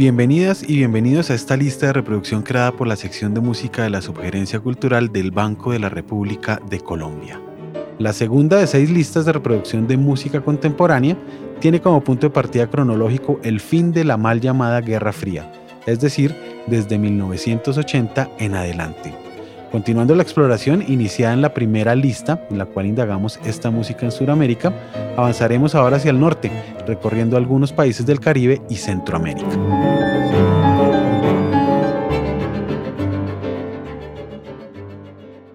Bienvenidas y bienvenidos a esta lista de reproducción creada por la sección de música de la Subgerencia Cultural del Banco de la República de Colombia. La segunda de seis listas de reproducción de música contemporánea tiene como punto de partida cronológico el fin de la mal llamada Guerra Fría, es decir, desde 1980 en adelante. Continuando la exploración iniciada en la primera lista, en la cual indagamos esta música en Sudamérica, avanzaremos ahora hacia el norte, recorriendo algunos países del Caribe y Centroamérica.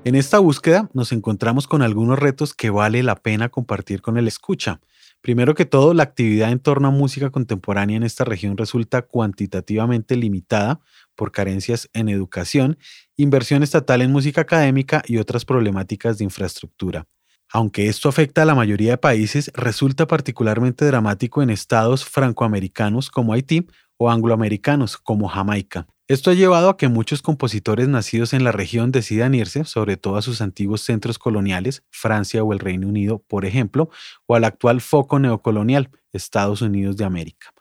En esta búsqueda nos encontramos con algunos retos que vale la pena compartir con el escucha. Primero que todo, la actividad en torno a música contemporánea en esta región resulta cuantitativamente limitada por carencias en educación, inversión estatal en música académica y otras problemáticas de infraestructura. Aunque esto afecta a la mayoría de países, resulta particularmente dramático en estados francoamericanos como Haití o angloamericanos como Jamaica. Esto ha llevado a que muchos compositores nacidos en la región decidan irse, sobre todo a sus antiguos centros coloniales, Francia o el Reino Unido, por ejemplo, o al actual foco neocolonial, Estados Unidos de América.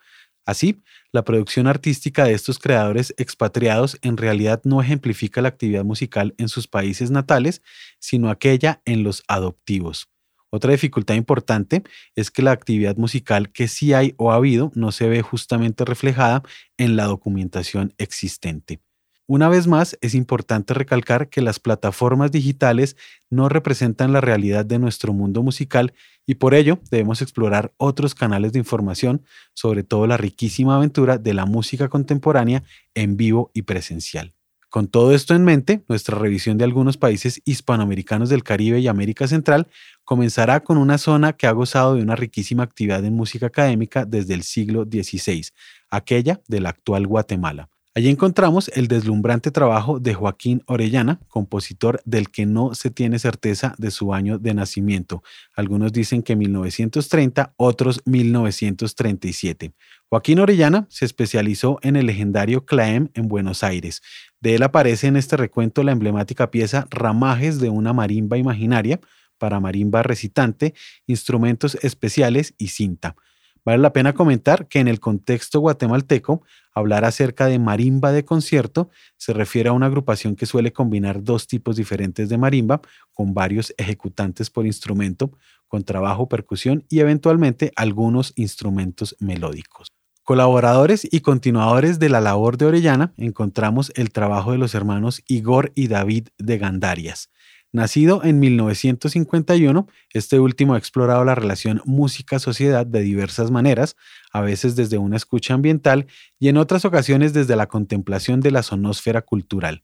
Así, la producción artística de estos creadores expatriados en realidad no ejemplifica la actividad musical en sus países natales, sino aquella en los adoptivos. Otra dificultad importante es que la actividad musical que sí hay o ha habido no se ve justamente reflejada en la documentación existente. Una vez más, es importante recalcar que las plataformas digitales no representan la realidad de nuestro mundo musical y por ello debemos explorar otros canales de información, sobre todo la riquísima aventura de la música contemporánea en vivo y presencial. Con todo esto en mente, nuestra revisión de algunos países hispanoamericanos del Caribe y América Central comenzará con una zona que ha gozado de una riquísima actividad en música académica desde el siglo XVI, aquella de la actual Guatemala. Allí encontramos el deslumbrante trabajo de Joaquín Orellana, compositor del que no se tiene certeza de su año de nacimiento. Algunos dicen que 1930, otros 1937. Joaquín Orellana se especializó en el legendario Claem en Buenos Aires. De él aparece en este recuento la emblemática pieza Ramajes de una marimba imaginaria para marimba recitante, instrumentos especiales y cinta. Vale la pena comentar que en el contexto guatemalteco, hablar acerca de marimba de concierto se refiere a una agrupación que suele combinar dos tipos diferentes de marimba con varios ejecutantes por instrumento, con trabajo, percusión y eventualmente algunos instrumentos melódicos. Colaboradores y continuadores de la labor de Orellana encontramos el trabajo de los hermanos Igor y David de Gandarias. Nacido en 1951, este último ha explorado la relación música-sociedad de diversas maneras, a veces desde una escucha ambiental y en otras ocasiones desde la contemplación de la sonósfera cultural.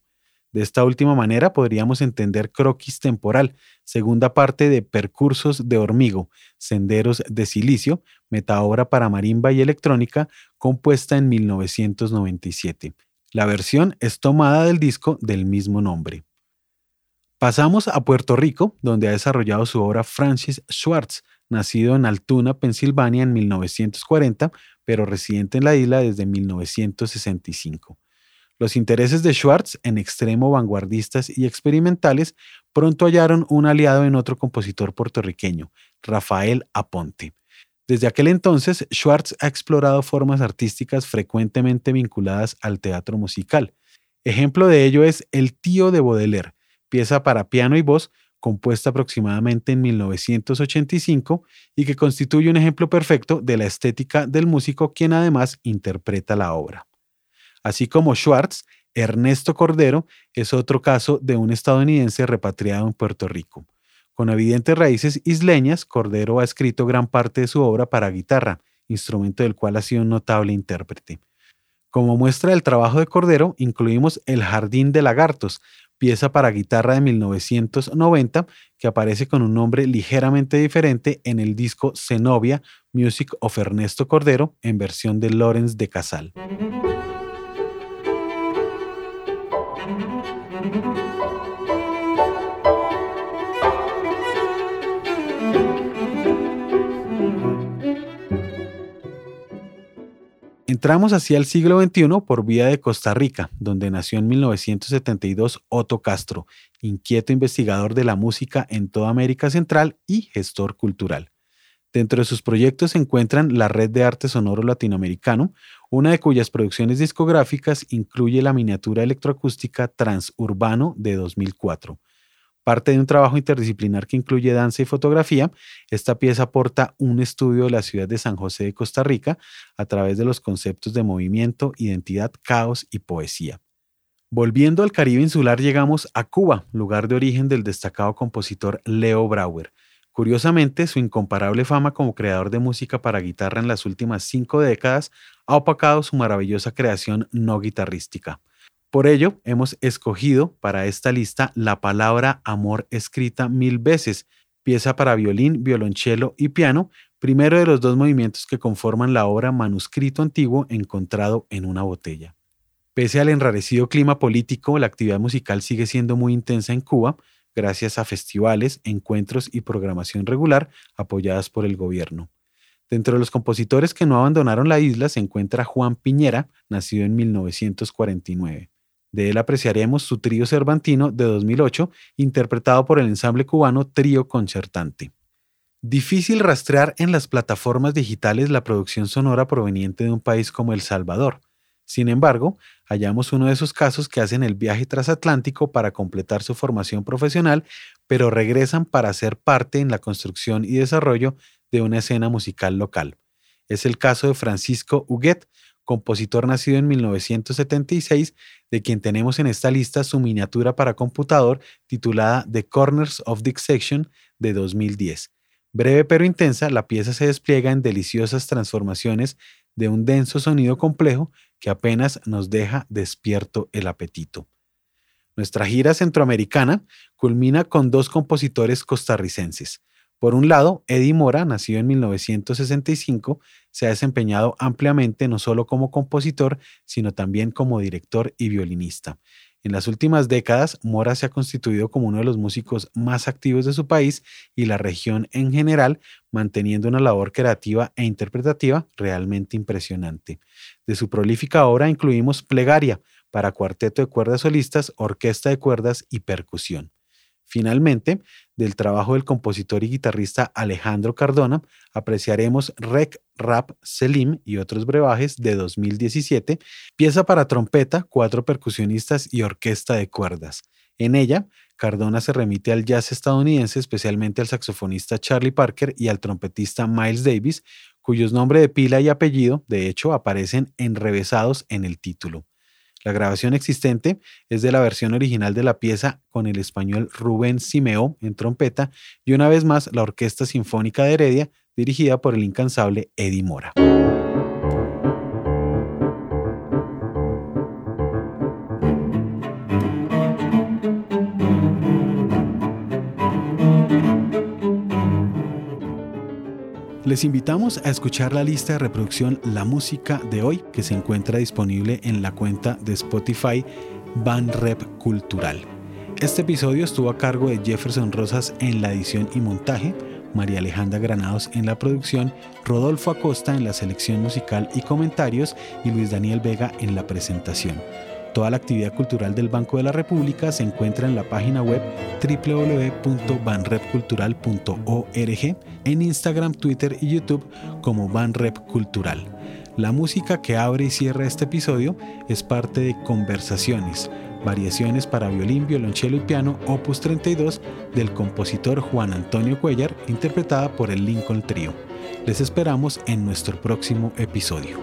De esta última manera podríamos entender Croquis Temporal, segunda parte de Percursos de Hormigo, Senderos de Silicio, metaobra para marimba y electrónica, compuesta en 1997. La versión es tomada del disco del mismo nombre. Pasamos a Puerto Rico, donde ha desarrollado su obra Francis Schwartz, nacido en Altoona, Pensilvania en 1940, pero residente en la isla desde 1965. Los intereses de Schwartz, en extremo vanguardistas y experimentales, pronto hallaron un aliado en otro compositor puertorriqueño, Rafael Aponte. Desde aquel entonces, Schwartz ha explorado formas artísticas frecuentemente vinculadas al teatro musical. Ejemplo de ello es El tío de Baudelaire, pieza para piano y voz compuesta aproximadamente en 1985 y que constituye un ejemplo perfecto de la estética del músico quien además interpreta la obra. Así como Schwartz, Ernesto Cordero es otro caso de un estadounidense repatriado en Puerto Rico. Con evidentes raíces isleñas, Cordero ha escrito gran parte de su obra para guitarra, instrumento del cual ha sido un notable intérprete. Como muestra del trabajo de Cordero, incluimos El Jardín de Lagartos, pieza para guitarra de 1990 que aparece con un nombre ligeramente diferente en el disco Zenobia Music of Ernesto Cordero en versión de Lorenz de Casal. Entramos hacia el siglo XXI por vía de Costa Rica, donde nació en 1972 Otto Castro, inquieto investigador de la música en toda América Central y gestor cultural. Dentro de sus proyectos se encuentran la Red de Arte Sonoro Latinoamericano, una de cuyas producciones discográficas incluye la miniatura electroacústica Transurbano de 2004. Parte de un trabajo interdisciplinar que incluye danza y fotografía, esta pieza aporta un estudio de la ciudad de San José de Costa Rica a través de los conceptos de movimiento, identidad, caos y poesía. Volviendo al Caribe insular llegamos a Cuba, lugar de origen del destacado compositor Leo Brauer. Curiosamente, su incomparable fama como creador de música para guitarra en las últimas cinco décadas ha opacado su maravillosa creación no guitarrística. Por ello, hemos escogido para esta lista la palabra amor escrita mil veces, pieza para violín, violonchelo y piano, primero de los dos movimientos que conforman la obra manuscrito antiguo encontrado en una botella. Pese al enrarecido clima político, la actividad musical sigue siendo muy intensa en Cuba, gracias a festivales, encuentros y programación regular apoyadas por el gobierno. Dentro de los compositores que no abandonaron la isla se encuentra Juan Piñera, nacido en 1949. De él apreciaremos su trío cervantino de 2008, interpretado por el ensamble cubano Trío Concertante. Difícil rastrear en las plataformas digitales la producción sonora proveniente de un país como El Salvador, sin embargo, hallamos uno de esos casos que hacen el viaje transatlántico para completar su formación profesional, pero regresan para ser parte en la construcción y desarrollo de una escena musical local. Es el caso de Francisco Huguet, compositor nacido en 1976, de quien tenemos en esta lista su miniatura para computador titulada The Corners of Dissection de 2010. Breve pero intensa, la pieza se despliega en deliciosas transformaciones de un denso sonido complejo que apenas nos deja despierto el apetito. Nuestra gira centroamericana culmina con dos compositores costarricenses. Por un lado, Eddie Mora, nacido en 1965, se ha desempeñado ampliamente no solo como compositor, sino también como director y violinista. En las últimas décadas, Mora se ha constituido como uno de los músicos más activos de su país y la región en general, manteniendo una labor creativa e interpretativa realmente impresionante. De su prolífica obra incluimos Plegaria para cuarteto de cuerdas solistas, orquesta de cuerdas y percusión. Finalmente, del trabajo del compositor y guitarrista Alejandro Cardona, apreciaremos Rec Rap Selim y otros brebajes de 2017, pieza para trompeta, cuatro percusionistas y orquesta de cuerdas. En ella, Cardona se remite al jazz estadounidense, especialmente al saxofonista Charlie Parker y al trompetista Miles Davis, cuyos nombres de pila y apellido, de hecho, aparecen enrevesados en el título. La grabación existente es de la versión original de la pieza con el español Rubén Simeo en trompeta y una vez más la Orquesta Sinfónica de Heredia dirigida por el incansable Eddie Mora. Les invitamos a escuchar la lista de reproducción La Música de hoy que se encuentra disponible en la cuenta de Spotify Rep Cultural. Este episodio estuvo a cargo de Jefferson Rosas en la edición y montaje, María Alejandra Granados en la producción, Rodolfo Acosta en la selección musical y comentarios y Luis Daniel Vega en la presentación. Toda la actividad cultural del Banco de la República se encuentra en la página web www.banrepcultural.org, en Instagram, Twitter y YouTube como Banrep Cultural. La música que abre y cierra este episodio es parte de Conversaciones, Variaciones para violín, violonchelo y piano, opus 32, del compositor Juan Antonio Cuellar, interpretada por el Lincoln Trio. Les esperamos en nuestro próximo episodio.